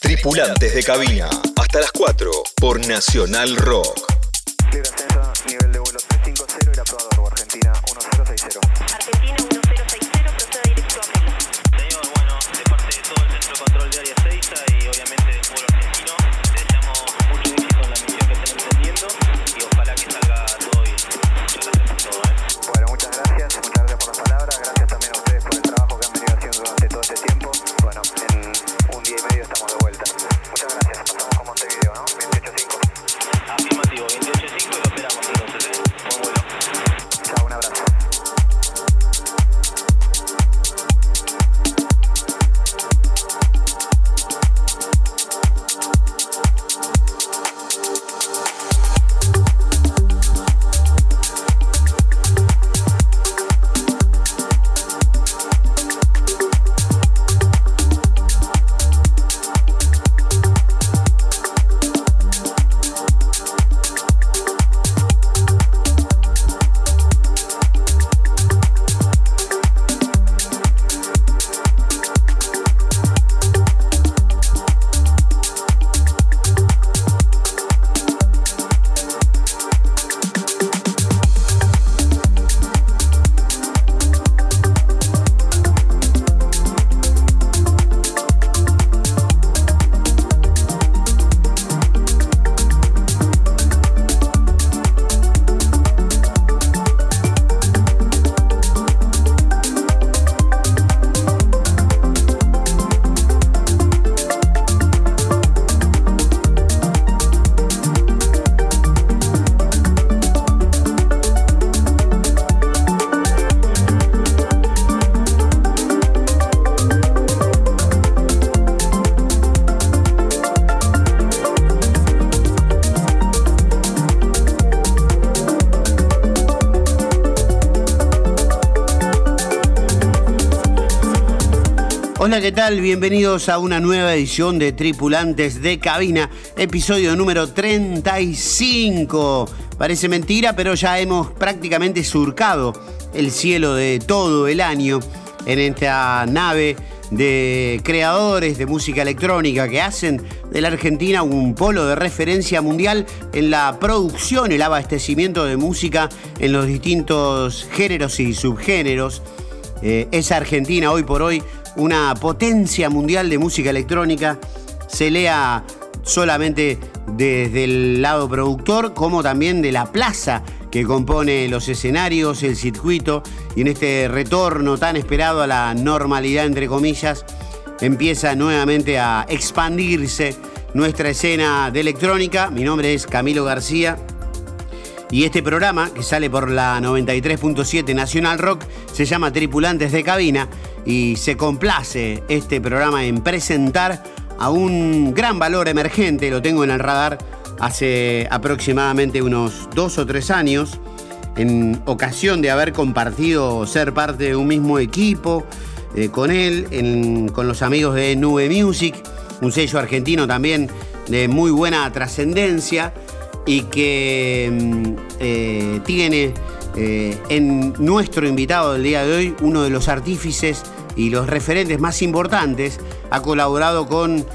Tripulantes de cabina, hasta las 4 por Nacional Rock. Bienvenidos a una nueva edición de Tripulantes de Cabina, episodio número 35. Parece mentira, pero ya hemos prácticamente surcado el cielo de todo el año en esta nave de creadores de música electrónica que hacen de la Argentina un polo de referencia mundial en la producción, el abastecimiento de música en los distintos géneros y subgéneros. Eh, es Argentina hoy por hoy una potencia mundial de música electrónica, se lea solamente desde el lado productor como también de la plaza que compone los escenarios, el circuito y en este retorno tan esperado a la normalidad entre comillas empieza nuevamente a expandirse nuestra escena de electrónica. Mi nombre es Camilo García y este programa, que sale por la 93.7 Nacional Rock, se llama Tripulantes de Cabina y se complace este programa en presentar a un gran valor emergente, lo tengo en el radar hace aproximadamente unos dos o tres años, en ocasión de haber compartido ser parte de un mismo equipo eh, con él, con los amigos de Nube Music, un sello argentino también de muy buena trascendencia y que mm, eh, tiene eh, en nuestro invitado del día de hoy uno de los artífices y los referentes más importantes. Ha colaborado con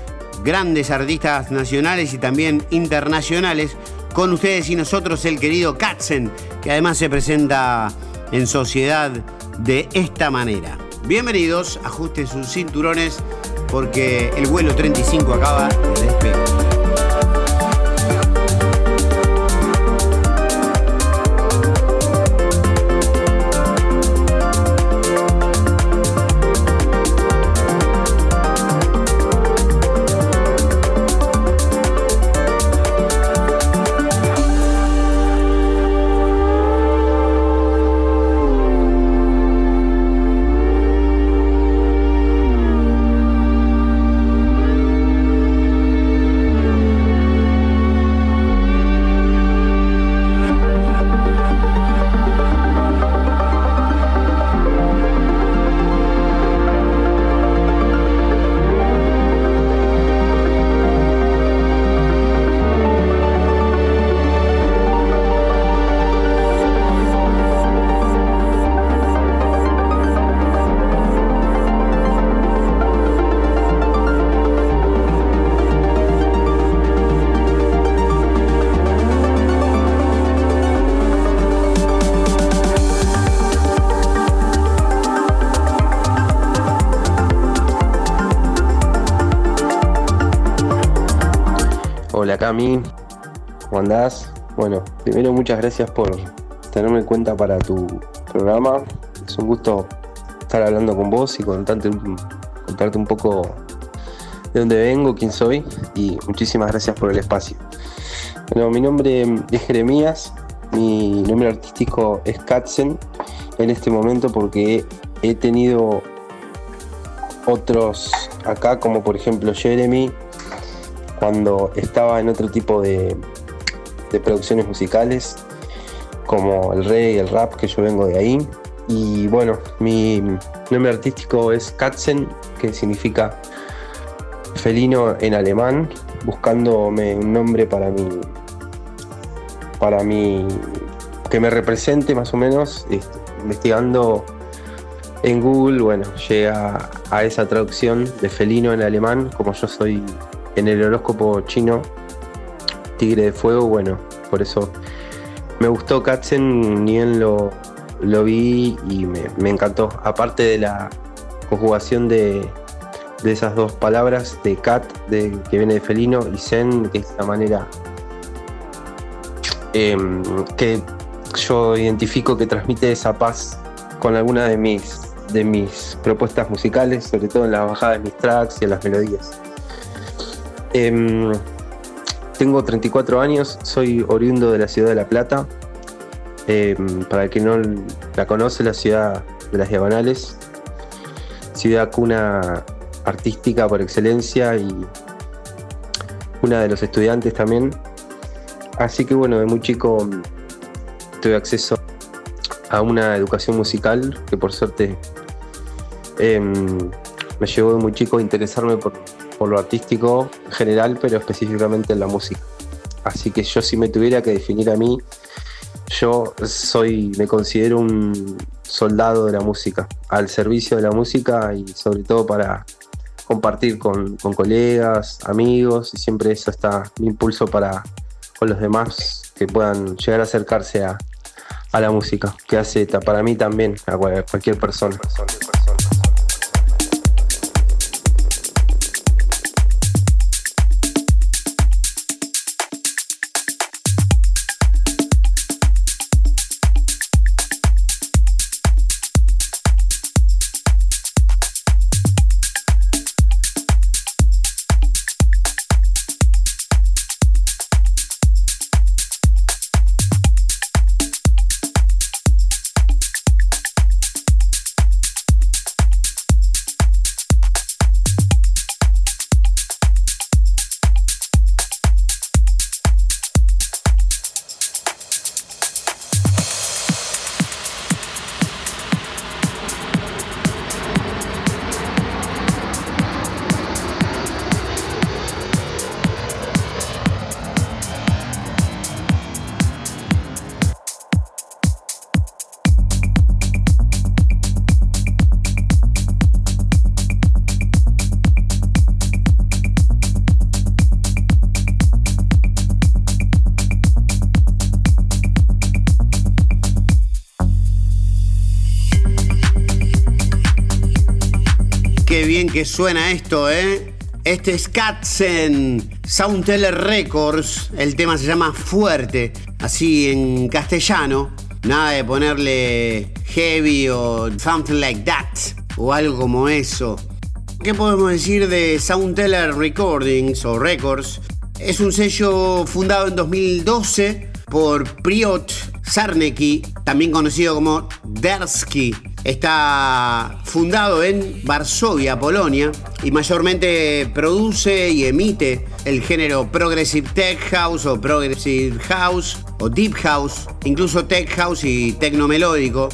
grandes artistas nacionales y también internacionales. Con ustedes y nosotros el querido Katzen, que además se presenta en sociedad de esta manera. Bienvenidos, ajusten sus cinturones porque el vuelo 35 acaba de despegar. Cami, ¿cómo andás? Bueno, primero muchas gracias por tenerme en cuenta para tu programa. Es un gusto estar hablando con vos y contarte contarte un poco de dónde vengo, quién soy y muchísimas gracias por el espacio. Bueno, mi nombre es Jeremías, mi nombre artístico es Katzen en este momento porque he tenido otros acá, como por ejemplo Jeremy, cuando estaba en otro tipo de, producciones musicales, como el reggae, el rap, que yo vengo de ahí. Y bueno, mi nombre artístico es Katzen, que significa felino en alemán, buscándome un nombre para mi. para mi. que me represente más o menos, este, investigando en Google, bueno, llega a esa traducción de felino en alemán, como yo soy en el horóscopo chino, tigre de fuego, bueno, por eso me gustó Katzen, ni bien lo, lo vi y me, encantó. Aparte de la conjugación de, de esas dos palabras, de cat, de, que viene de felino, y zen, que es la manera em, que yo identifico que transmite esa paz con alguna de mis, de mis propuestas musicales, sobre todo en la bajada de mis tracks y en las melodías. Em, tengo 34 años, soy oriundo de la ciudad de La Plata. Em, para el que no la conoce, la ciudad de las Diagonales, ciudad cuna artística por excelencia y una de los estudiantes también. Así que bueno, de muy chico tuve acceso a una educación musical que por suerte em, me llevó de muy chico a interesarme por, lo artístico en general, pero específicamente en la música. Así que yo si me tuviera que definir a mí, yo soy, me considero un soldado de la música, al servicio de la música y sobre todo para compartir con, colegas, amigos y siempre eso está mi impulso para con los demás que puedan llegar a acercarse a, a la música, que hace para mí también, a cual- cualquier persona. Suena esto, ¿eh? Este es Katzen, Soundteller Records. El tema se llama Fuerte, así en castellano. Nada de ponerle heavy o something like that, o algo como eso. ¿Qué podemos decir de Soundteller Recordings o Records? Es un sello fundado en 2012 por Priot Sarnecki, también conocido como Dersky. Está fundado en Varsovia, Polonia, y mayormente produce y emite el género Progressive Tech House o Progressive House o Deep House, incluso Tech House y Tecno Melódico.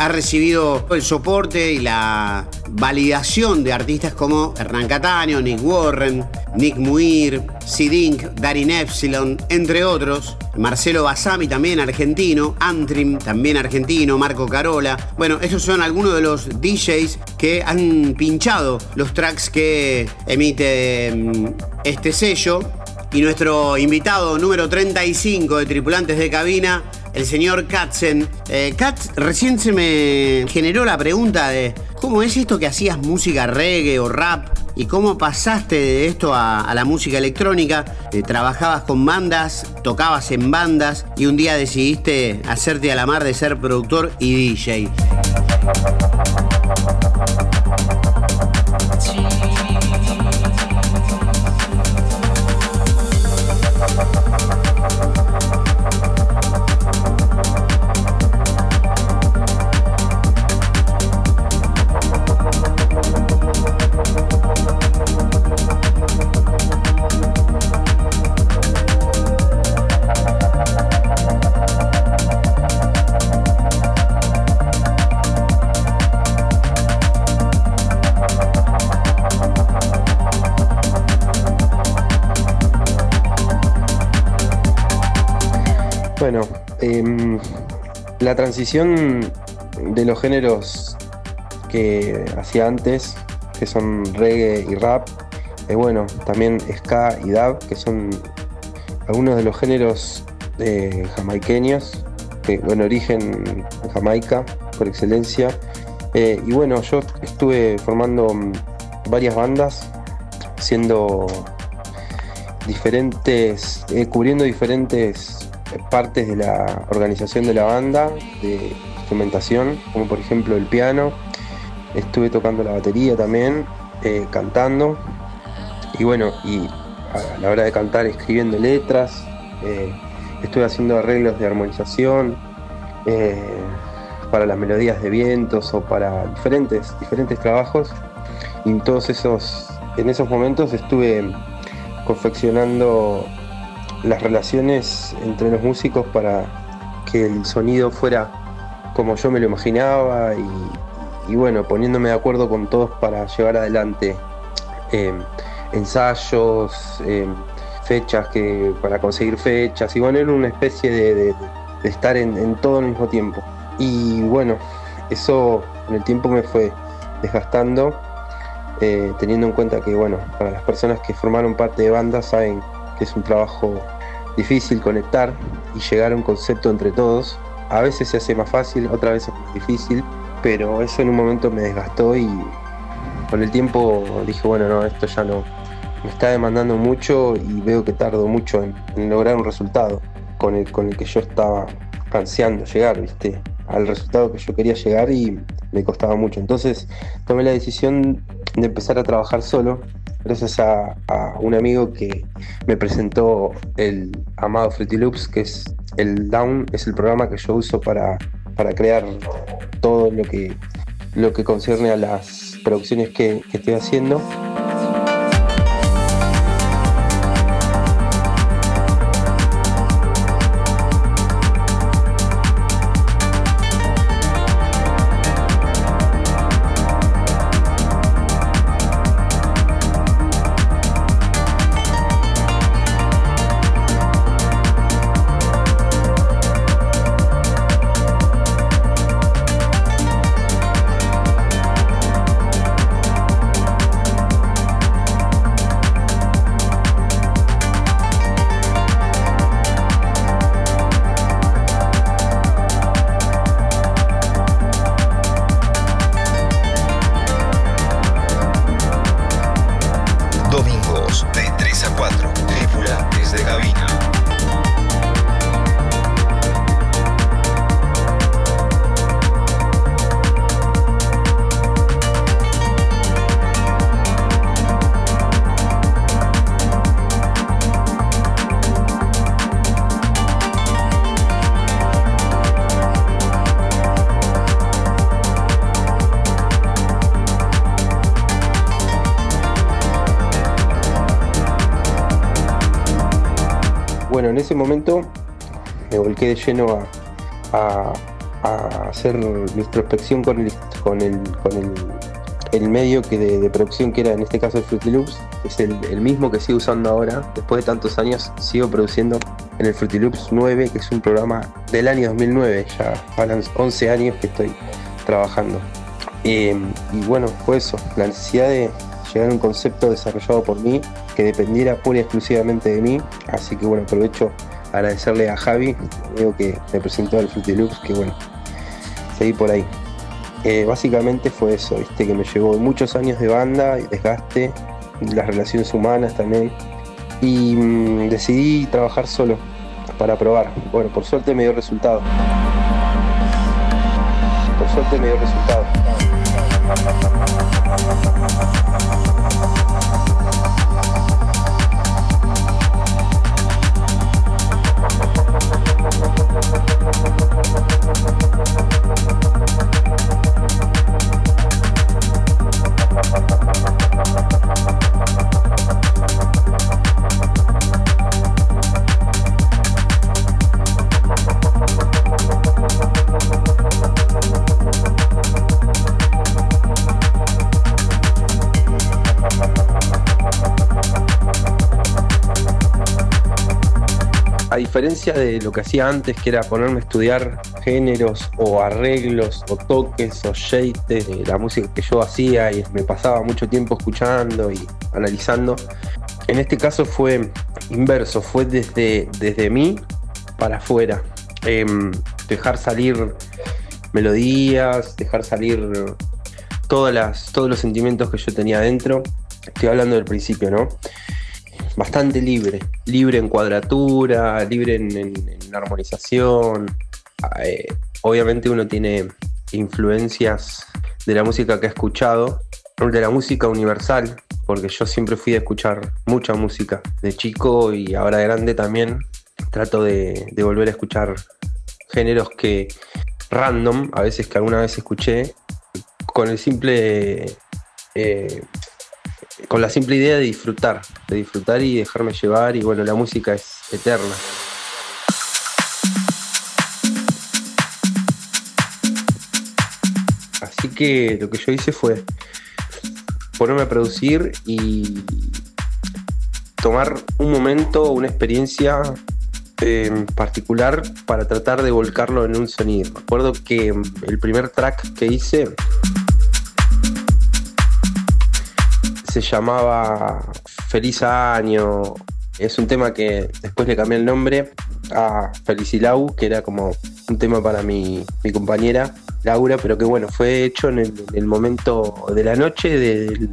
Ha recibido el soporte y la validación de artistas como Hernán Cataño, Nick Warren, Nick Muir, Sidink, Darin Epsilon, entre otros. Marcelo Basami, también argentino. Antrim, también argentino. Marco Carola. Bueno, esos son algunos de los DJs que han pinchado los tracks que emite mm, este sello. Y nuestro invitado número 35 de Tripulantes de Cabina el señor Katzen. Eh, Katz, recién se me generó la pregunta de cómo es esto que hacías música reggae o rap y cómo pasaste de esto a, la música electrónica. Eh, trabajabas con bandas, tocabas en bandas y un día decidiste hacerte a la mar de ser productor y DJ. Bueno, em, la transición de los géneros que hacía antes, que son reggae y rap, eh, bueno, también ska y dub, que son algunos de los géneros eh, jamaiqueños, que origen en Jamaica por excelencia. Eh, y bueno, yo estuve formando mm, varias bandas, siendo diferentes, eh, cubriendo diferentes partes de la organización de la banda, de instrumentación, como por ejemplo el piano. Estuve tocando la batería también, eh, cantando. Y bueno, y a la hora de cantar escribiendo letras. eh, estuve haciendo arreglos de armonización eh, para las melodías de vientos o para diferentes, diferentes trabajos. Y en todos esos, en esos momentos estuve confeccionando las relaciones entre los músicos para que el sonido fuera como yo me lo imaginaba y, bueno, poniéndome de acuerdo con todos para llevar adelante eh, ensayos, eh, fechas que para conseguir fechas y bueno, era una especie de, estar en, todo al mismo tiempo. Y bueno, eso en el tiempo me fue desgastando, eh, teniendo en cuenta que bueno, para las personas que formaron parte de bandas saben es un trabajo difícil conectar y llegar a un concepto entre todos. A veces se hace más fácil, otras veces más difícil, pero eso en un momento me desgastó y con el tiempo dije, bueno, no, esto ya no, me está demandando mucho y veo que tardo mucho en, en lograr un resultado con el, con el que yo estaba ansiando llegar, ¿viste? Al resultado que yo quería llegar y me costaba mucho. Entonces tomé la decisión de empezar a trabajar solo, gracias a, un amigo que me presentó el amado Fruity Loops, que es el Down, es el programa que yo uso para, para crear todo lo que, lo que concierne a las producciones que, que estoy haciendo. A, a- a introspección con el, con el, con el, el medio que de, producción que era en este caso el Fruity Loops, es el, el mismo que sigo usando ahora. Después de tantos años sigo produciendo en el Fruity Loops 9, que es un programa del año 2009, ya van 11 años que estoy trabajando. Eh, y bueno, fue eso, la necesidad de llegar a un concepto desarrollado por mí que dependiera pura y exclusivamente de mí. Así que bueno, aprovecho agradecerle a Javi, amigo que me presentó al Fruity que bueno, seguí por ahí. Eh, básicamente fue eso, viste, que me llevó muchos años de banda desgaste, las relaciones humanas también. Y mm, decidí trabajar solo para probar. Bueno, por suerte me dio resultado. Por suerte me dio resultado. Diferencia de lo que hacía antes, que era ponerme a estudiar géneros o arreglos o toques o shapes de la música que yo hacía y me pasaba mucho tiempo escuchando y analizando, en este caso fue inverso, fue desde, desde mí para afuera. Em, dejar salir melodías, dejar salir todas las, todos los sentimientos que yo tenía adentro. Estoy hablando del principio, ¿no? Bastante libre, libre en cuadratura, libre en, armonización. Eh, obviamente uno tiene influencias de la música que ha escuchado, de la música universal, porque yo siempre fui a escuchar mucha música de chico y ahora de grande también. Trato de, de volver a escuchar géneros que random, a veces que alguna vez escuché, con el simple eh, con la simple idea de disfrutar, de disfrutar y dejarme llevar y bueno, la música es eterna. Así que lo que yo hice fue ponerme a producir y tomar un momento, una experiencia eh, particular para tratar de volcarlo en un sonido. Me acuerdo que el primer track que hice se llamaba Feliz Año. Es un tema que después le cambié el nombre a Felicilau, que era como un tema para mi, mi compañera Laura, pero que bueno, fue hecho en el, en el momento de la noche del,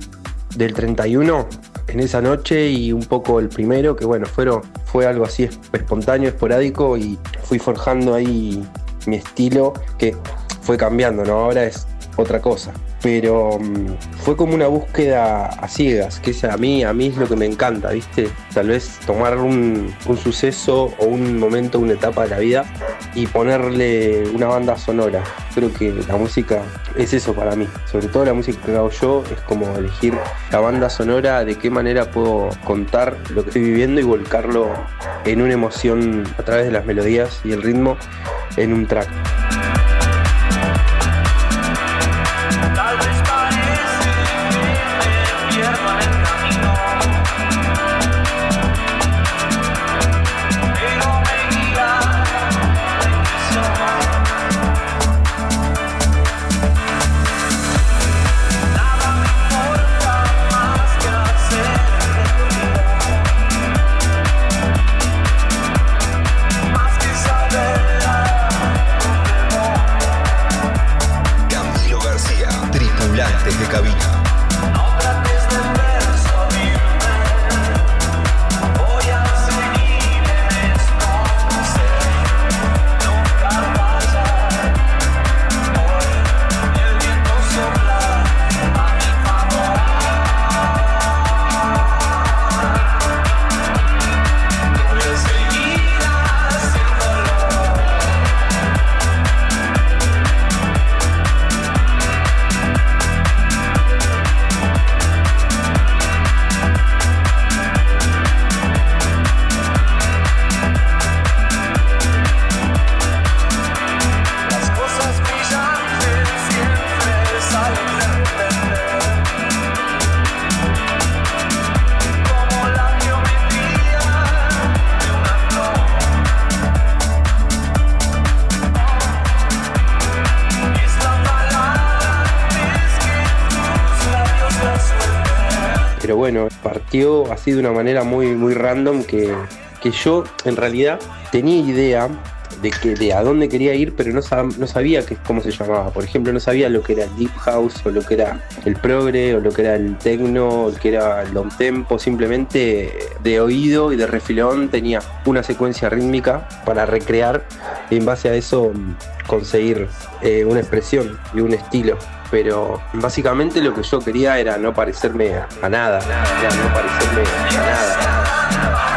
del 31, en esa noche y un poco el primero, que bueno, fueron, fue algo así es- espontáneo, esporádico y fui forjando ahí mi estilo que fue cambiando, ¿no? Ahora es otra cosa. Pero mm, fue como una búsqueda a ciegas, que a mí, a mí es lo que me encanta, ¿viste? Tal vez tomar un, un suceso o un momento, una etapa de la vida y ponerle una banda sonora. Creo que la música es eso para mí. Sobre todo la música que hago yo es como elegir la banda sonora, de qué manera puedo contar lo que estoy viviendo y volcarlo en una emoción a través de las melodías y el ritmo en un track. Así de una manera muy, muy random que que yo en realidad tenía idea de, que, de a dónde quería ir, pero no, sab- no sabía que, cómo se llamaba. Por ejemplo, no sabía lo que era el deep house, o lo que era el progre, o lo que era el techno, o lo que era el long tempo. Simplemente de oído y de refilón tenía una secuencia rítmica para recrear y en base a eso conseguir eh, una expresión y un estilo. Pero básicamente lo que yo quería era no parecerme a nada, no parecerme a.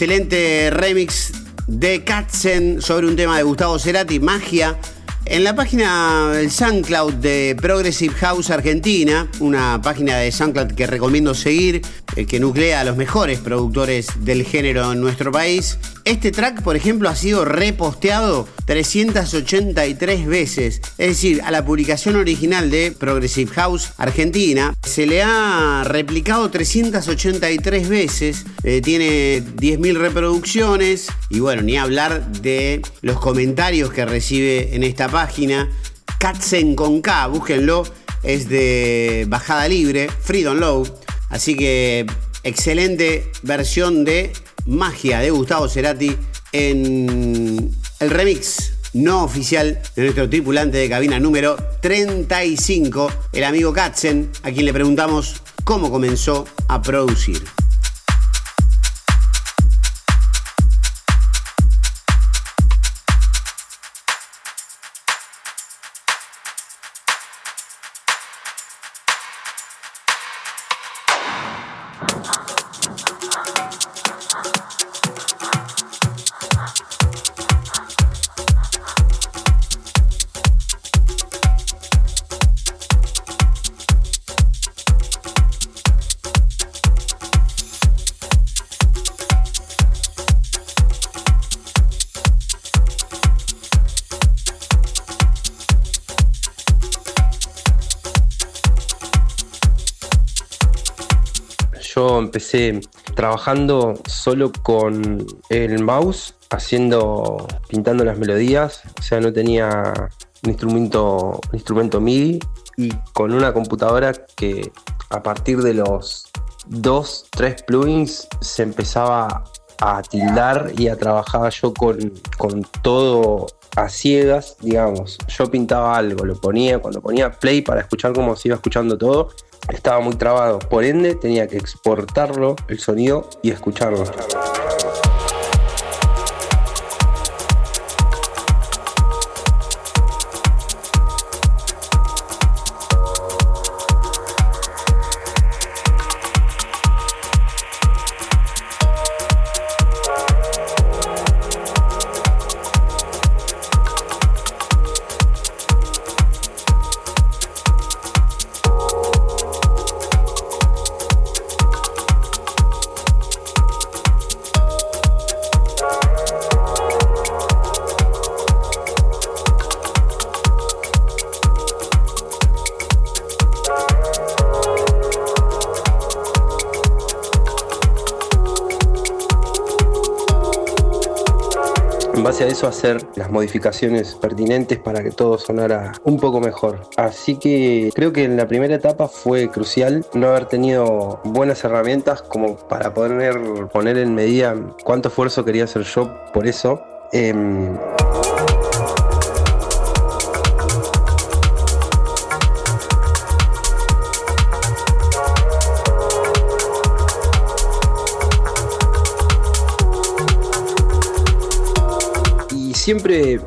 Excelente remix de Katzen sobre un tema de Gustavo Cerati, Magia. En la página del SoundCloud de Progressive House Argentina, una página de SoundCloud que recomiendo seguir, eh, que nuclea a los mejores productores del género en nuestro país. Este track, por ejemplo, ha sido reposteado 383 veces. Es decir, a la publicación original de Progressive House Argentina se le ha replicado 383 veces. Eh, tiene 10.000 reproducciones. Y bueno, ni hablar de los comentarios que recibe en esta página. Katzen con K, búsquenlo. Es de bajada libre, free download. Así que excelente versión de Magia de Gustavo Cerati en el remix no oficial de nuestro tripulante de cabina número 35, el amigo Katzen, a quien le preguntamos cómo comenzó a producir. Empecé trabajando solo con el mouse haciendo, pintando las melodías, o sea, no tenía un instrumento, un instrumento MIDI y con una computadora que a partir de los dos, tres plugins se empezaba a tildar y a trabajar yo con, con todo a ciegas, digamos. Yo pintaba algo, lo ponía, cuando ponía play para escuchar cómo se iba escuchando todo, estaba muy trabado. Por ende, tenía que exportarlo, el sonido, y escucharlo. En base a eso hacer las modificaciones pertinentes para que todo sonara un poco mejor. Así que creo que en la primera etapa fue crucial no haber tenido buenas herramientas como para poder poner en medida cuánto esfuerzo quería hacer yo por eso. Em, siempre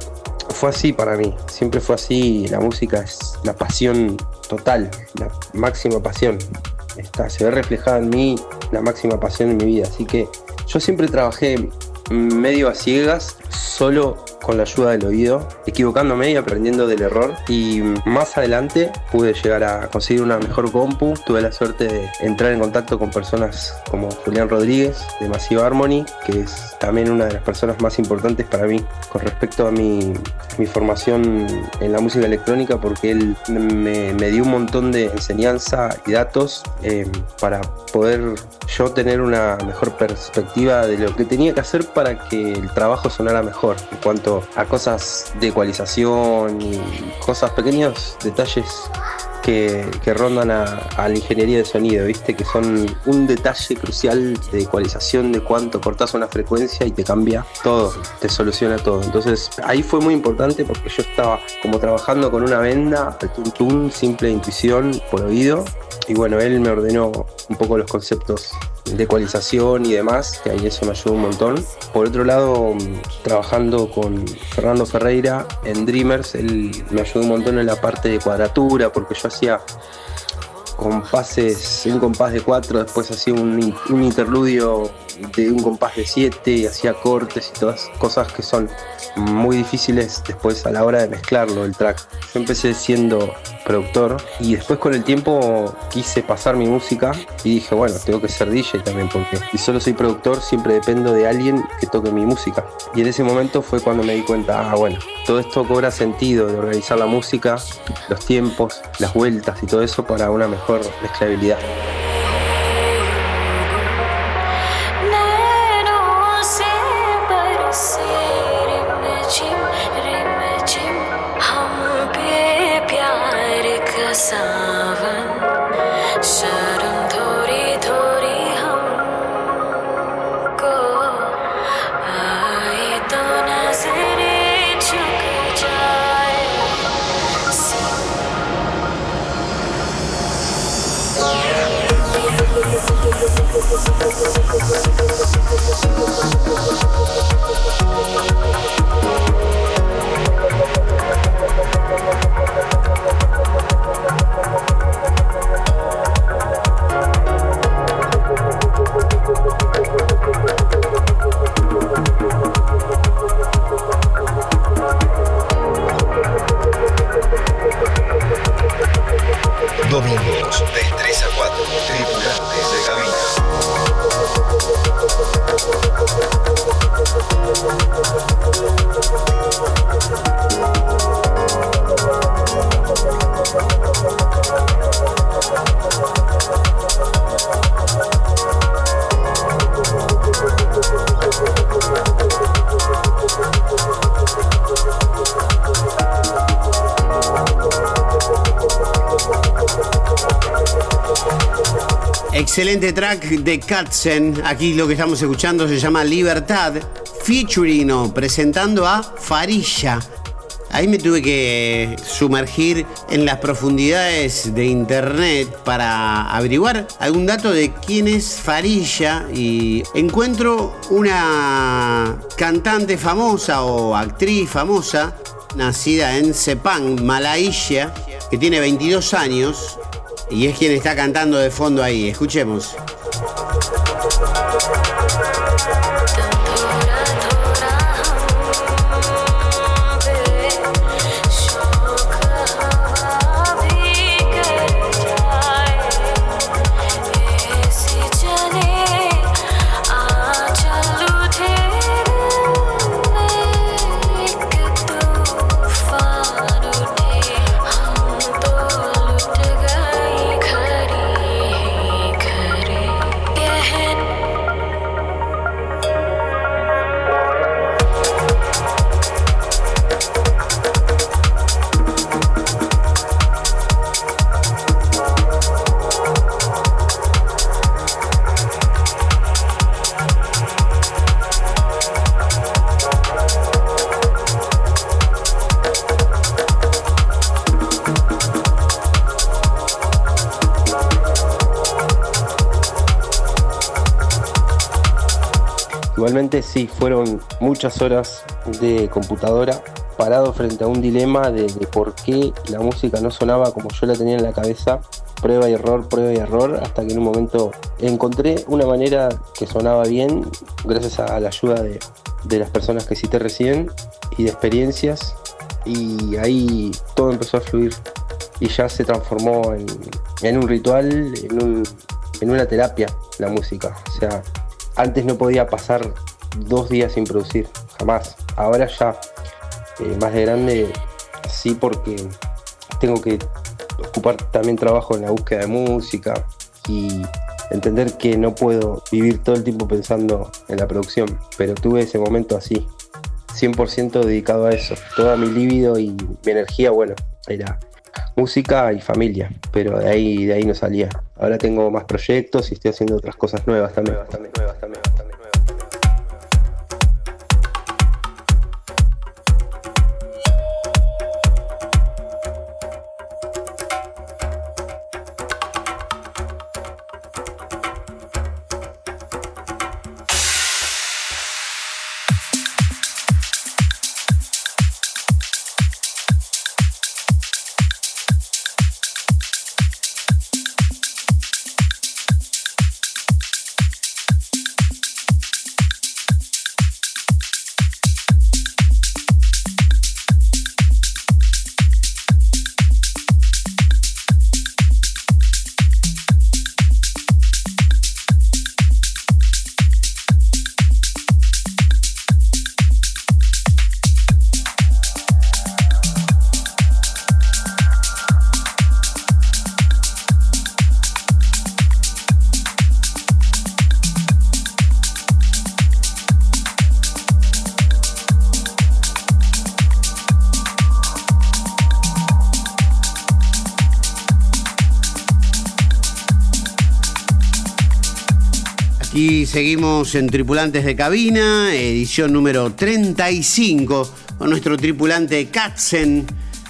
fue así para mí, siempre fue así, la música es la pasión total, la máxima pasión. Está, se ve reflejada en mí la máxima pasión en mi vida, así que yo siempre trabajé medio a ciegas, solo con la ayuda del oído, equivocándome y aprendiendo del error. Y más adelante pude llegar a conseguir una mejor compu. Tuve la suerte de entrar en contacto con personas como Julián Rodríguez de Massive Harmony, que es también una de las personas más importantes para mí con respecto a mi, mi formación en la música electrónica, porque él me, dio un montón de enseñanza y datos eh, para poder yo tener una mejor perspectiva de lo que tenía que hacer para que el trabajo sonara mejor en cuanto a cosas de ecualización y cosas pequeños detalles que, que rondan a, a, la ingeniería de sonido, ¿viste? Que son un detalle crucial de ecualización de cuánto cortas una frecuencia y te cambia todo, te soluciona todo. Entonces ahí fue muy importante porque yo estaba como trabajando con una venda, al tuntún, simple intuición por oído. Y bueno, él me ordenó un poco los conceptos de ecualización y demás, que ahí eso me ayudó un montón. Por otro lado, trabajando con Fernando Ferreira en Dreamers, él me ayudó un montón en la parte de cuadratura, porque yo hacía compases, un compás de 4, después hacía un, interludio de un compás de 7 y hacía cortes y todas cosas que son muy difíciles después a la hora de mezclarlo el track. Yo empecé siendo productor y después con el tiempo quise pasar mi música y dije, bueno, tengo que ser DJ también porque si solo soy productor siempre dependo de alguien que toque mi música. Y en ese momento fue cuando me di cuenta, ah, bueno, todo esto cobra sentido de organizar la música, los tiempos, las vueltas y todo eso para una mejor mezclabilidad. Excelente track de Katzen. Aquí lo que estamos escuchando se llama Libertad, featuring presentando a Farilla. Ahí me tuve que sumergir en las profundidades de internet para averiguar algún dato de quién es Farilla y encuentro una cantante famosa o actriz famosa nacida en Sepang, Malaysia, que tiene 22 años y es quien está cantando de fondo ahí. Escuchemos. Igualmente sí, fueron muchas horas de computadora parado frente a un dilema de, por qué la música no sonaba como yo la tenía en la cabeza, prueba y error, prueba y error, hasta que en un momento encontré una manera que sonaba bien, gracias a la ayuda de, de las personas que cité recién y de experiencias, y ahí todo empezó a fluir y ya se transformó en, en un ritual, en, un- en una terapia la música. O sea, antes no podía pasar dos días sin producir, jamás. Ahora ya, eh, más de grande, sí porque tengo que ocupar también trabajo en la búsqueda de música y entender que no puedo vivir todo el tiempo pensando en la producción, pero tuve ese momento así, 100% dedicado a eso. Toda mi libido y mi energía, bueno, era música y familia, pero de ahí, de ahí no salía. Ahora tengo más proyectos y estoy haciendo otras cosas nuevas también. nuevas también, nuevas también, también. Seguimos en Tripulantes de Cabina, edición número 35, con nuestro tripulante Katzen,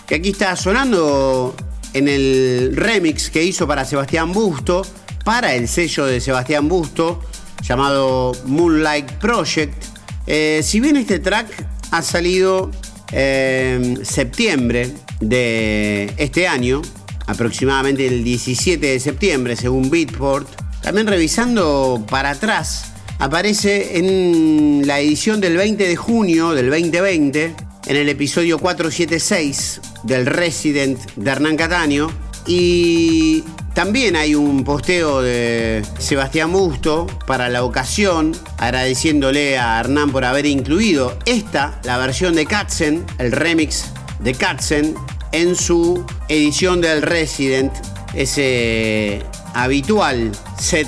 que aquí está sonando en el remix que hizo para Sebastián Busto, para el sello de Sebastián Busto, llamado Moonlight Project. Eh, si bien este track ha salido en septiembre de este año, aproximadamente el 17 de septiembre, según Beatport, también revisando para atrás, aparece en la edición del 20 de junio del 2020, en el episodio 476 del Resident de Hernán Cataño. Y también hay un posteo de Sebastián Busto para la ocasión, agradeciéndole a Hernán por haber incluido esta, la versión de Katzen, el remix de Katzen, en su edición del Resident, ese habitual set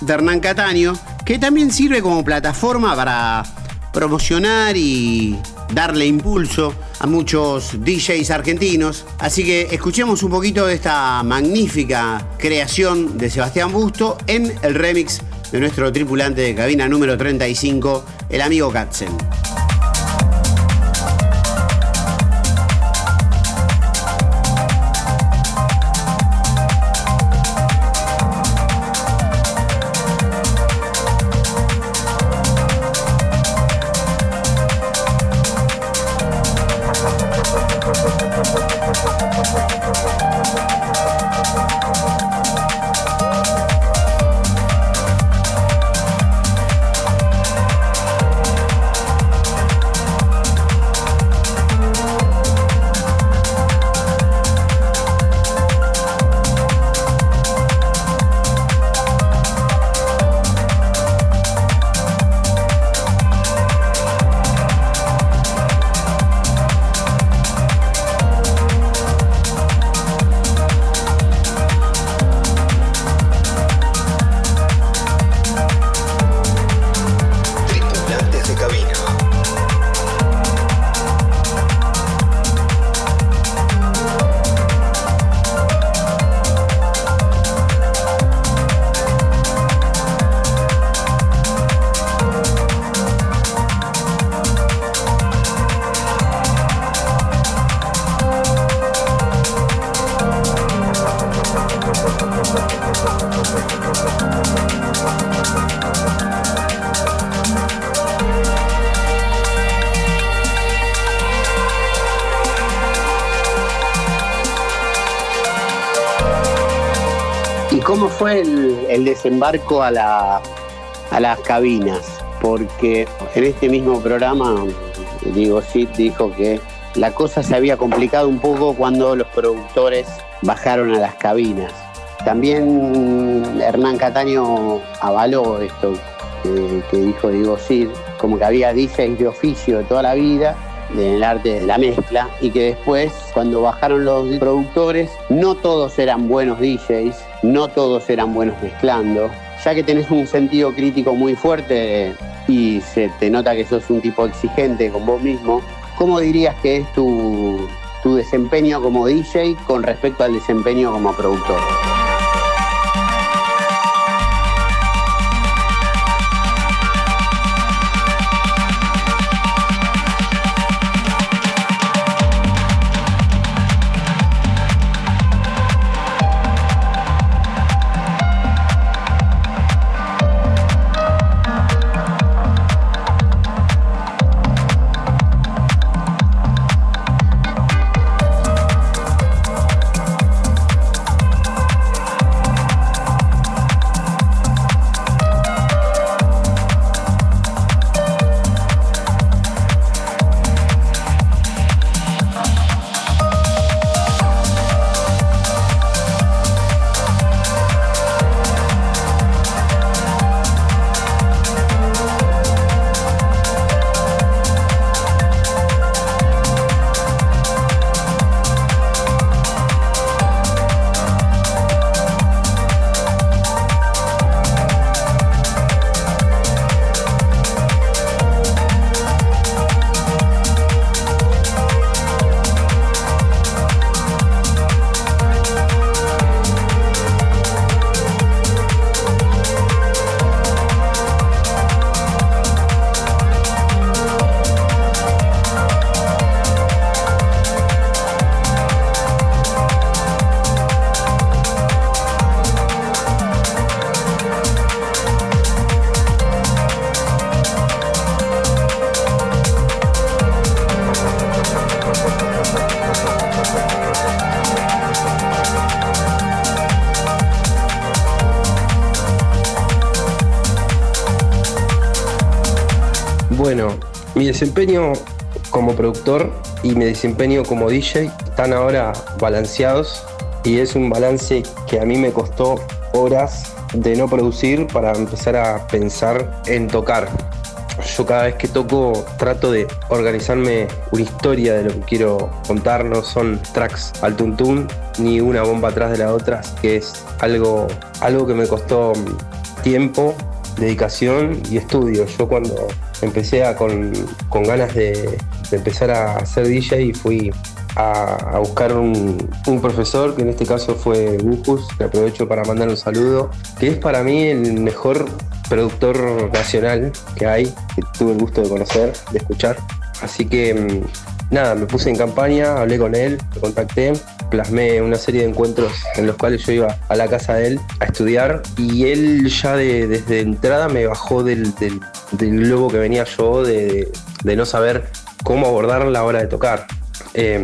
de Hernán Cataño, que también sirve como plataforma para promocionar y darle impulso a muchos DJs argentinos. Así que escuchemos un poquito de esta magnífica creación de Sebastián Busto en el remix de nuestro tripulante de cabina número 35, el amigo Katzen. Desembarco a, la- a las cabinas? Porque en este mismo programa, Diego Cid dijo que la cosa se había complicado un poco cuando los productores bajaron a las cabinas. También Hernán Cataño avaló esto que, que dijo Diego Cid, como que había DJs de oficio de toda la vida en el arte de la mezcla y que después cuando bajaron los productores no todos eran buenos DJs, no todos eran buenos mezclando, ya que tenés un sentido crítico muy fuerte y se te nota que sos un tipo exigente con vos mismo, ¿cómo dirías que es tu, tu desempeño como DJ con respecto al desempeño como productor? Bueno, mi desempeño como productor y mi desempeño como DJ están ahora balanceados y es un balance que a mí me costó horas de no producir para empezar a pensar en tocar. Yo cada vez que toco trato de organizarme una historia de lo que quiero contar, no son tracks al tuntún ni una bomba atrás de la otra, que es algo, algo que me costó tiempo, dedicación y estudio. Yo cuando empecé a con, con ganas de, empezar a ser DJ y fui a, a buscar un, un profesor, que en este caso fue Bujus, que aprovecho para mandar un saludo, que es para mí el mejor productor nacional que hay, que tuve el gusto de conocer, de escuchar. Así que mm, nada, me puse en campaña, hablé con él, lo contacté, plasmé una serie de encuentros en los cuales yo iba a la casa de él a estudiar y él ya de- desde entrada me bajó del, del- globo que venía yo de, de no saber cómo abordar la hora de tocar. Eh,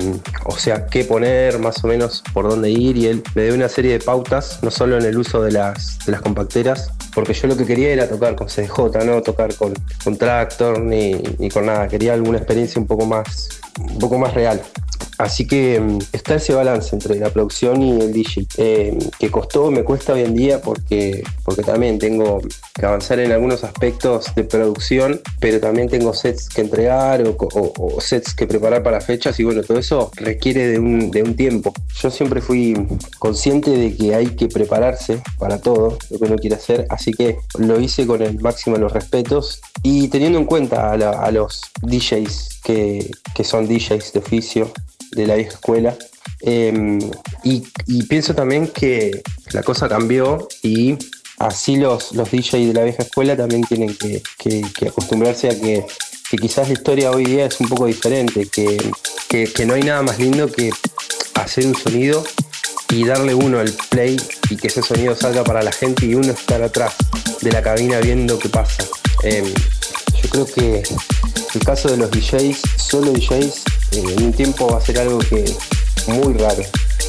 o sea, qué poner, más o menos por dónde ir, y él me dio una serie de pautas, no solo en el uso de las, de las compacteras, porque yo lo que quería era tocar con CDJ, no tocar con, con Tractor ni con nada, quería alguna experiencia un poco más, un poco más real. Así que mm, está ese balance entre la producción y el DJ, eh, que costó, me cuesta hoy en día porque, porque también tengo que avanzar en algunos aspectos de producción, pero también tengo sets que entregar o, o- o sets que preparar para fechas y bueno, todo eso requiere de un, de un tiempo. Yo siempre fui consciente de que hay que prepararse para todo lo que uno quiere hacer, así que lo hice con el máximo de los respetos y teniendo en cuenta a, la- a los DJs que, que son DJs de oficio de la vieja escuela. Eh, y, pienso también que la cosa cambió y así los, los DJs de la vieja escuela también tienen que, acostumbrarse a que, que quizás la historia hoy día es un poco diferente, que, no hay nada más lindo que hacer un sonido y darle uno el play y que ese sonido salga para la gente y uno estar atrás de la cabina viendo qué pasa. Eh, yo creo que el caso de los DJs, solo DJs, eh, en un tiempo va a ser algo que muy raro,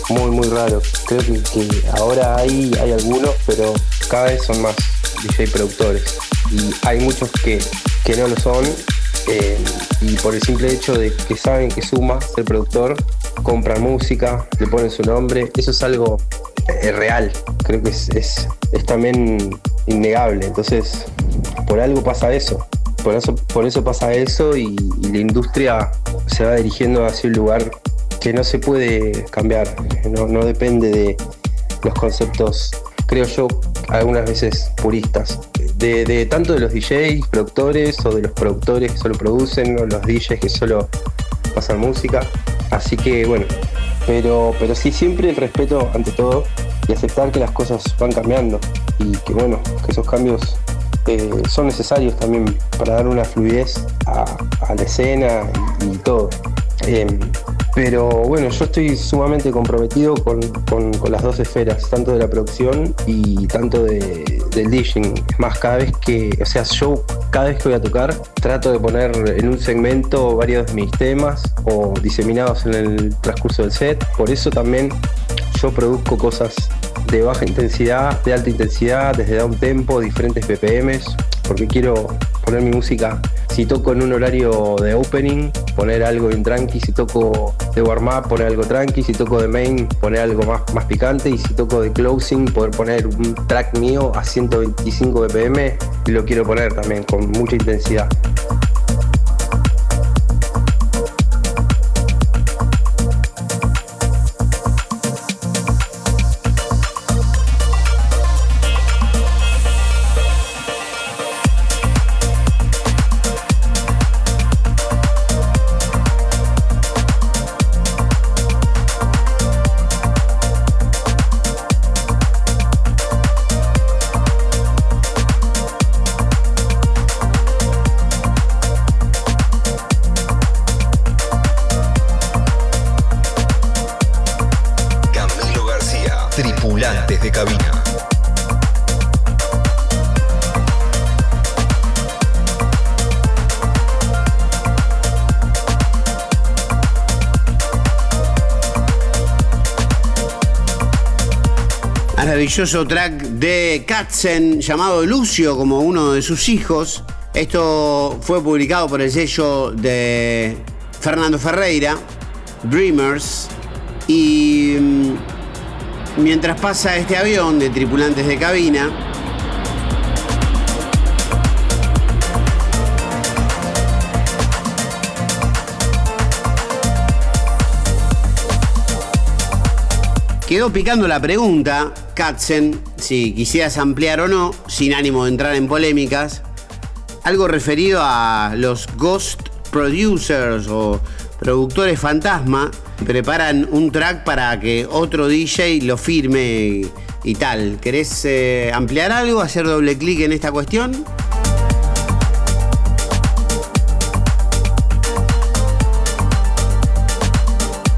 muy muy raro. Creo que, ahora hay, hay algunos, pero cada vez son más DJ productores. Y hay muchos que, que no lo son. eh, y por el simple hecho de que saben que suma ser productor, compran música, le ponen su nombre, eso es algo eh, real, creo que es, es también innegable, entonces por algo pasa eso, por eso, por eso pasa eso y, la industria se va dirigiendo hacia un lugar que no se puede cambiar, no, no depende de los conceptos, creo yo, algunas veces puristas, de, de tanto de los DJs, productores o de los productores que solo producen o los DJs que solo pasan música. Así que bueno, pero, pero sí siempre el respeto ante todo y aceptar que las cosas van cambiando y que bueno, que esos cambios son necesarios también para dar una fluidez a, la escena y, todo. Eh, pero bueno, yo estoy sumamente comprometido con, con- con las dos esferas, tanto de la producción y tanto de- del DJing. Es más, cada vez que, o sea, yo cada vez que voy a tocar, trato de poner en un segmento varios de mis temas o diseminados en el transcurso del set. Por eso también yo produzco cosas de baja intensidad, de alta intensidad, desde down tempo, diferentes BPMs, porque quiero poner mi música. Si toco en un horario de opening, poner algo bien tranqui. Si toco de warm up, poner algo tranqui. Si toco de main, poner algo más, más picante. Y si toco de closing, poder poner un track mío a 125 BPM. Lo quiero poner también con mucha intensidad. Track de Katzen llamado Lucio como uno de sus hijos. Esto fue publicado por el sello de Fernando Ferreira, Dreamers. Y mm, mientras pasa este avión de tripulantes de cabina, Quedó picando la pregunta, Katzen, si quisieras ampliar o no, sin ánimo de entrar en polémicas, algo referido a los ghost producers o productores fantasma preparan un track para que otro DJ lo firme y tal. ¿Querés eh, ampliar algo, hacer doble clic en esta cuestión?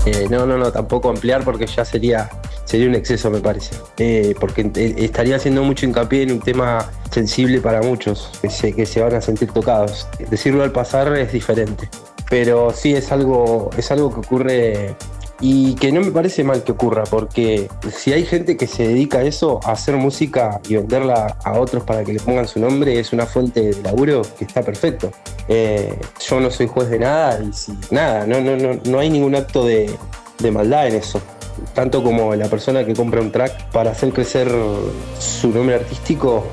Eh, no, no, no, tampoco ampliar porque ya sería, sería un exceso, me parece. Eh, porque eh, estaría haciendo mucho hincapié en un tema sensible para muchos, que se, que se van a sentir tocados. Decirlo al pasar es diferente. Pero sí es algo, es algo que ocurre y que no me parece mal que ocurra, porque si hay gente que se dedica a eso, a hacer música y venderla a otros para que le pongan su nombre, es una fuente de laburo que está perfecto. Eh, yo no soy juez de nada y si, nada, no, no, no, no hay ningún acto de, de maldad en eso. Tanto como la persona que compra un track para hacer crecer su nombre artístico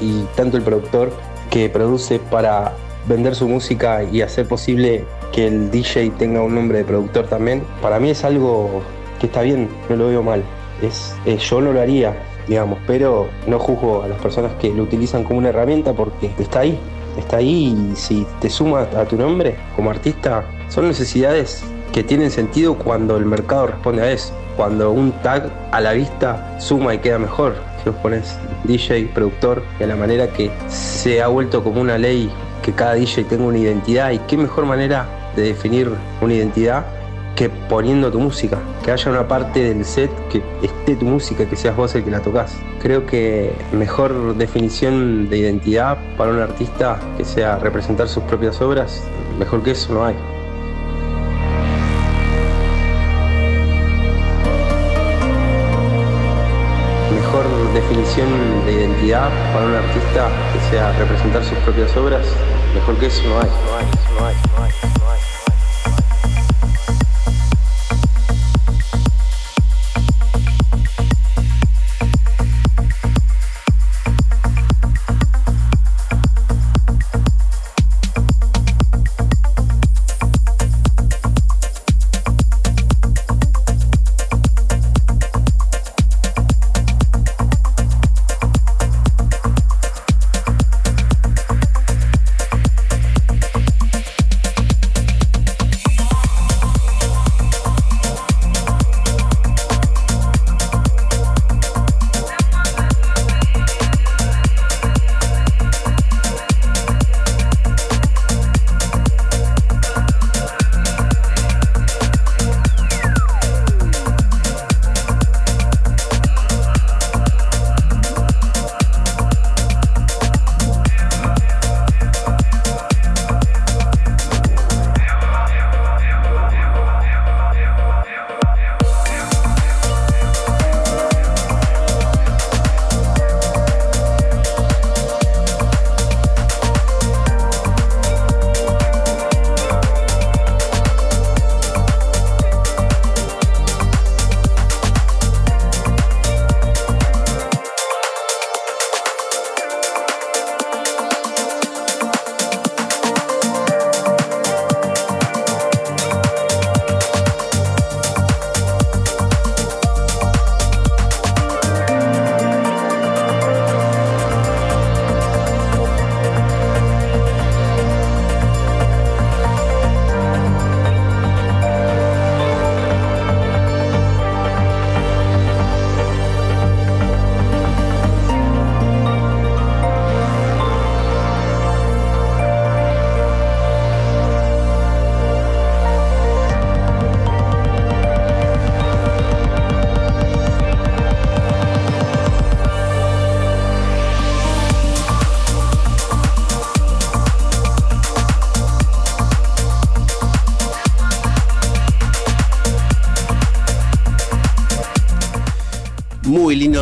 y tanto el productor que produce para vender su música y hacer posible que el DJ tenga un nombre de productor también, para mí es algo que está bien, no lo veo mal. Es, eh, yo no lo haría, digamos, pero no juzgo a las personas que lo utilizan como una herramienta porque está ahí, está ahí y si te suma a tu nombre como artista, son necesidades que tienen sentido cuando el mercado responde a eso. Cuando un tag a la vista suma y queda mejor. Si vos pones DJ, productor, y a la manera que se ha vuelto como una ley que cada DJ tenga una identidad y qué mejor manera de definir una identidad que poniendo tu música, que haya una parte del set que esté tu música, que seas vos el que la tocas. Creo que mejor definición de identidad para un artista que sea representar sus propias obras, mejor que eso no hay. Definición de identidad para un artista que sea representar sus propias obras, mejor que eso no hay. No hay, no hay, no hay,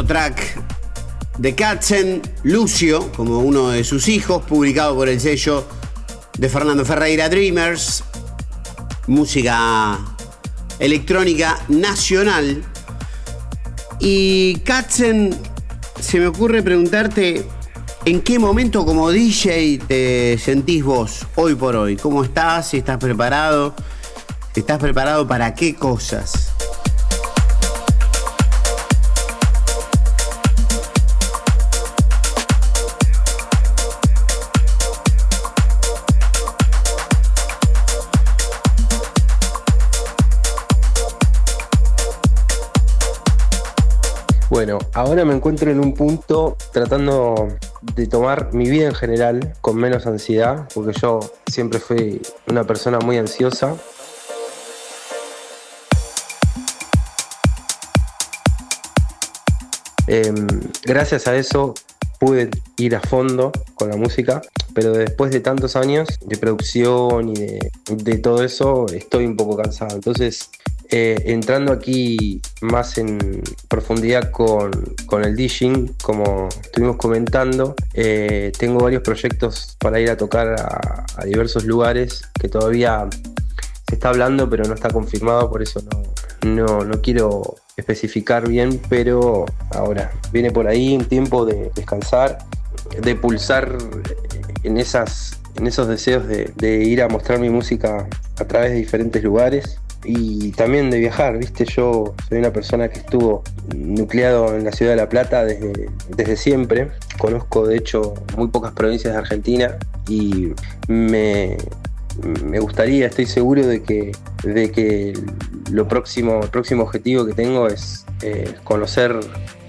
track de Katzen, Lucio, como uno de sus hijos, publicado por el sello de Fernando Ferreira Dreamers. Música electrónica nacional. Y Katzen, se me ocurre preguntarte, ¿en qué momento como DJ te sentís vos hoy por hoy? ¿Cómo estás? Si estás preparado. ¿Estás preparado para qué cosas? Bueno, ahora me encuentro en un punto tratando de tomar mi vida en general con menos ansiedad, porque yo siempre fui una persona muy ansiosa. Em, gracias a eso pude ir a fondo con la música, pero después de tantos años de producción y de, de todo eso, estoy un poco cansado. Entonces, eh, entrando aquí más en profundidad con, con el DJing, como estuvimos comentando, eh, tengo varios proyectos para ir a tocar a, diversos lugares que todavía se está hablando, pero no está confirmado, por eso no, no, no quiero especificar bien, pero ahora viene por ahí un tiempo de descansar, de pulsar en, esas, en esos deseos de, de ir a mostrar mi música a través de diferentes lugares y también de viajar, ¿viste? Yo soy una persona que estuvo nucleado en la ciudad de La Plata desde, desde siempre. Conozco, de hecho, muy pocas provincias de Argentina y me, me gustaría, estoy seguro de que, de que lo próximo, el próximo objetivo que tengo es eh, conocer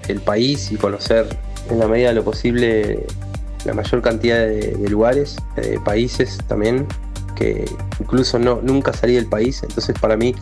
el país y conocer en la medida de lo posible la mayor cantidad de, de lugares, de países también, que incluso no, nunca salí del país, entonces para mí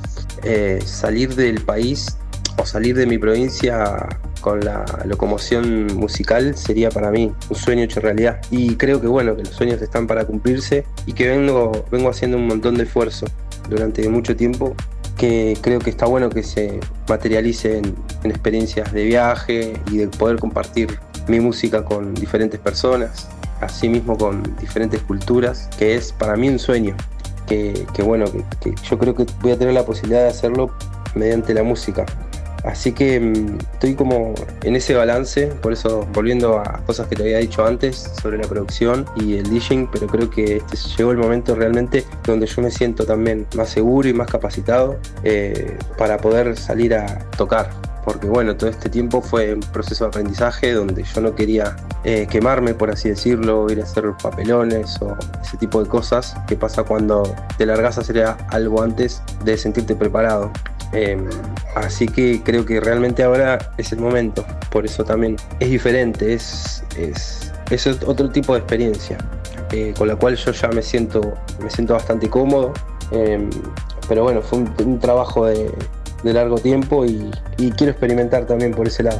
eh, salir del país o salir de mi provincia con la locomoción musical sería para mí un sueño hecho realidad. Y creo que bueno, que los sueños están para cumplirse y que vengo, vengo haciendo un montón de esfuerzo durante mucho tiempo que creo que está bueno que se materialice en, en experiencias de viaje y de poder compartir mi música con diferentes personas así mismo con diferentes culturas, que es para mí un sueño, que, que bueno, que, yo creo que voy a tener la posibilidad de hacerlo mediante la música. Así que mmm, estoy como en ese balance, por eso volviendo a cosas que te había dicho antes sobre la producción y el DJing, pero creo que este llegó el momento realmente donde yo me siento también más seguro y más capacitado eh, para poder salir a tocar porque bueno, todo este tiempo fue un proceso de aprendizaje donde yo no quería eh, quemarme, por así decirlo, ir a hacer papelones o ese tipo de cosas que pasa cuando te largas a hacer algo antes de sentirte preparado. Eh, así que creo que realmente ahora es el momento, por eso también es diferente, es, es, otro tipo de experiencia, eh, con la cual yo ya me siento, me siento bastante cómodo. Eh, pero bueno, fue un, trabajo de, largo tiempo y quiero experimentar también por ese lado.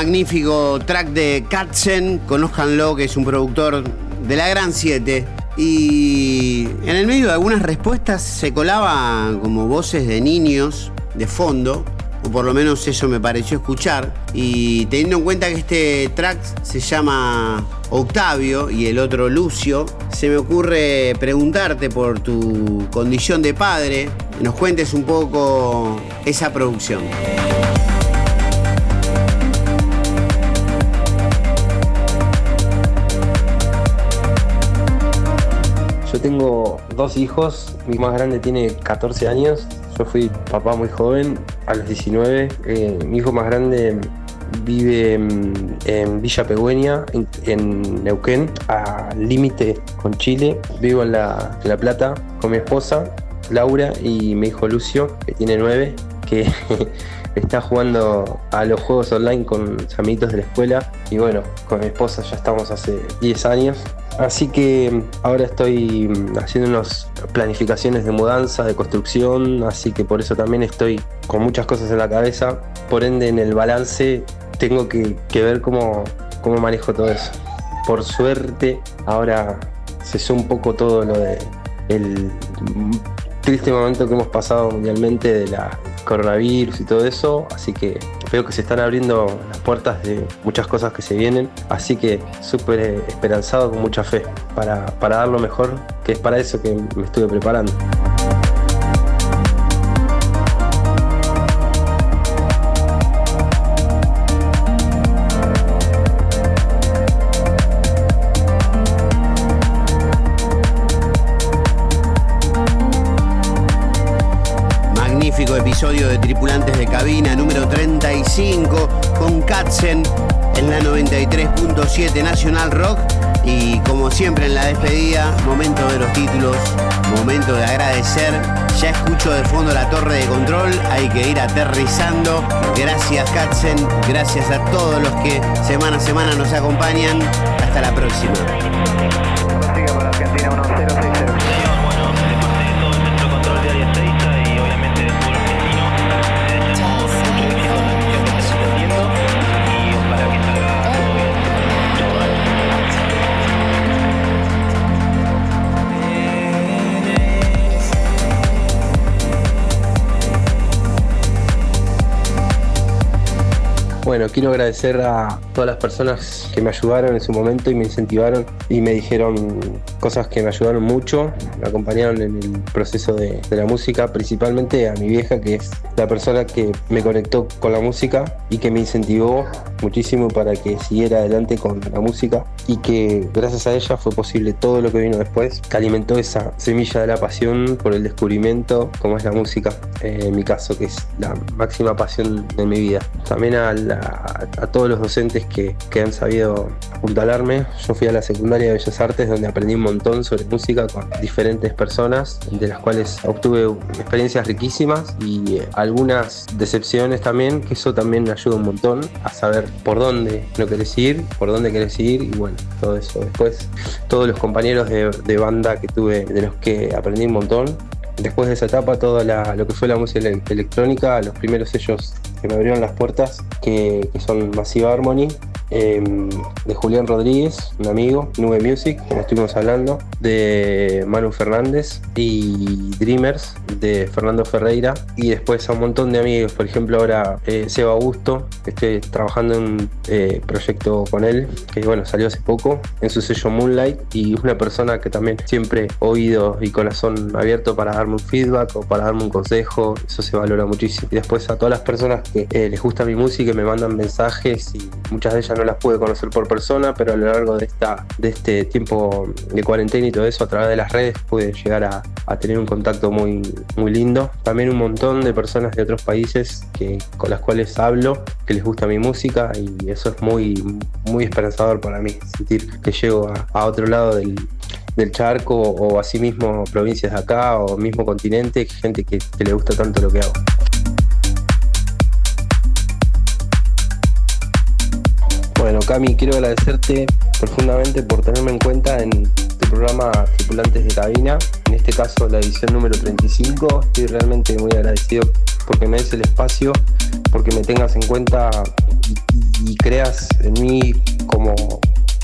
Magnífico track de Katzen, conózcanlo, que es un productor de la Gran 7. Y en el medio de algunas respuestas se colaban como voces de niños de fondo. o por lo menos eso me pareció escuchar. Y teniendo en cuenta que este track se llama Octavio y el otro Lucio, se me ocurre preguntarte por tu condición de padre, nos cuentes un poco esa producción. Tengo dos hijos, mi más grande tiene 14 años, yo fui papá muy joven, a los 19, Eh, mi hijo más grande vive en, Villa Pegüeña, en, en Neuquén, al límite con Chile, vivo en la, la Plata con mi esposa, Laura, y mi hijo Lucio, que tiene 9, que está jugando a los juegos online con los amiguitos de la escuela, y bueno, con mi esposa ya estamos hace 10 años, Así que ahora estoy mm, haciendo unas planificaciones de mudanza, de construcción, así que por eso también estoy con muchas cosas en la cabeza. Por ende, en el balance tengo que, que ver cómo, cómo manejo todo eso. Por suerte, ahora cesó un poco todo lo de el triste momento que hemos pasado mundialmente de la coronavirus y todo eso, así que veo que se están abriendo las puertas de muchas cosas que se vienen, así que súper esperanzado con mucha fe para, para dar lo mejor, que es para eso que me estuve preparando. Episodio de Tripulantes de Cabina número 35 con Katzen en la 93.7 Nacional Rock y como siempre en la despedida, momento de los títulos, momento de agradecer. Ya escucho de fondo la torre de control, hay que ir aterrizando. Gracias Katzen, gracias a todos los que semana a semana nos acompañan. Hasta la próxima. Bueno, quiero agradecer a todas las personas que me ayudaron en su momento y me incentivaron y me dijeron cosas que me ayudaron mucho, me acompañaron en el proceso de, de la música, principalmente a mi vieja, que es la persona que me conectó con la música y que me incentivó muchísimo para que siguiera adelante con la música y que gracias a ella fue posible todo lo que vino después, que alimentó esa semilla de la pasión por el descubrimiento, como es la música, eh, en mi caso, que es la máxima pasión de mi vida. También a, la- a todos los docentes que, que han sabido apuntalarme. Yo fui a la secundaria de Bellas Artes donde aprendí un montón sobre música con diferentes personas, de las cuales obtuve experiencias riquísimas y eh, algunas decepciones también, que eso también me ayuda un montón a saber por dónde no querés ir, por dónde querés ir y bueno, todo eso. Después, todos los compañeros de, de banda que tuve, de los que aprendí un montón. Después de esa etapa, todo la- lo que fue la música ele- electrónica, los primeros sellos que me abrieron las puertas, que, son Massive Harmony, em, de Julián Rodríguez, un amigo, Nube Music, como estuvimos hablando, de Manu Fernández y Dreamers, de Fernando Ferreira, y después a un montón de amigos, por ejemplo ahora eh, Seba Augusto, estoy trabajando en un eh, proyecto con él, que bueno, salió hace poco, en su sello Moonlight, y es una persona que también siempre oído y corazón abierto para darme un feedback o para darme un consejo, eso se valora muchísimo. Y después a todas las personas que eh, les gusta mi música y me mandan mensajes y muchas de ellas no las pude conocer por persona, pero a lo largo de, esta, de este tiempo de cuarentena y todo eso, a través de las redes pude llegar a, a tener un contacto muy, muy lindo. También un montón de personas de otros países que, con las cuales hablo, que les gusta mi música y eso es muy, muy esperanzador para mí, sentir que llego a, otro lado del, del charco o asimismo provincias de acá o mismo continente, gente que le gusta tanto lo que hago. Bueno, Cami, quiero agradecerte profundamente por tenerme en cuenta en tu programa Tripulantes de Cabina, en este caso la edición número 35. Estoy realmente muy agradecido porque me des el espacio, porque me tengas en cuenta y, creas en mí como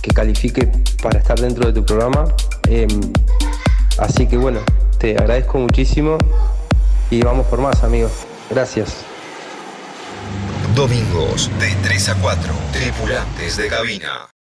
que califique para estar dentro de tu programa. Em, así que bueno, te agradezco muchísimo y vamos por más, amigos. Gracias. Domingos de 3 a 4. Tripulantes de cabina.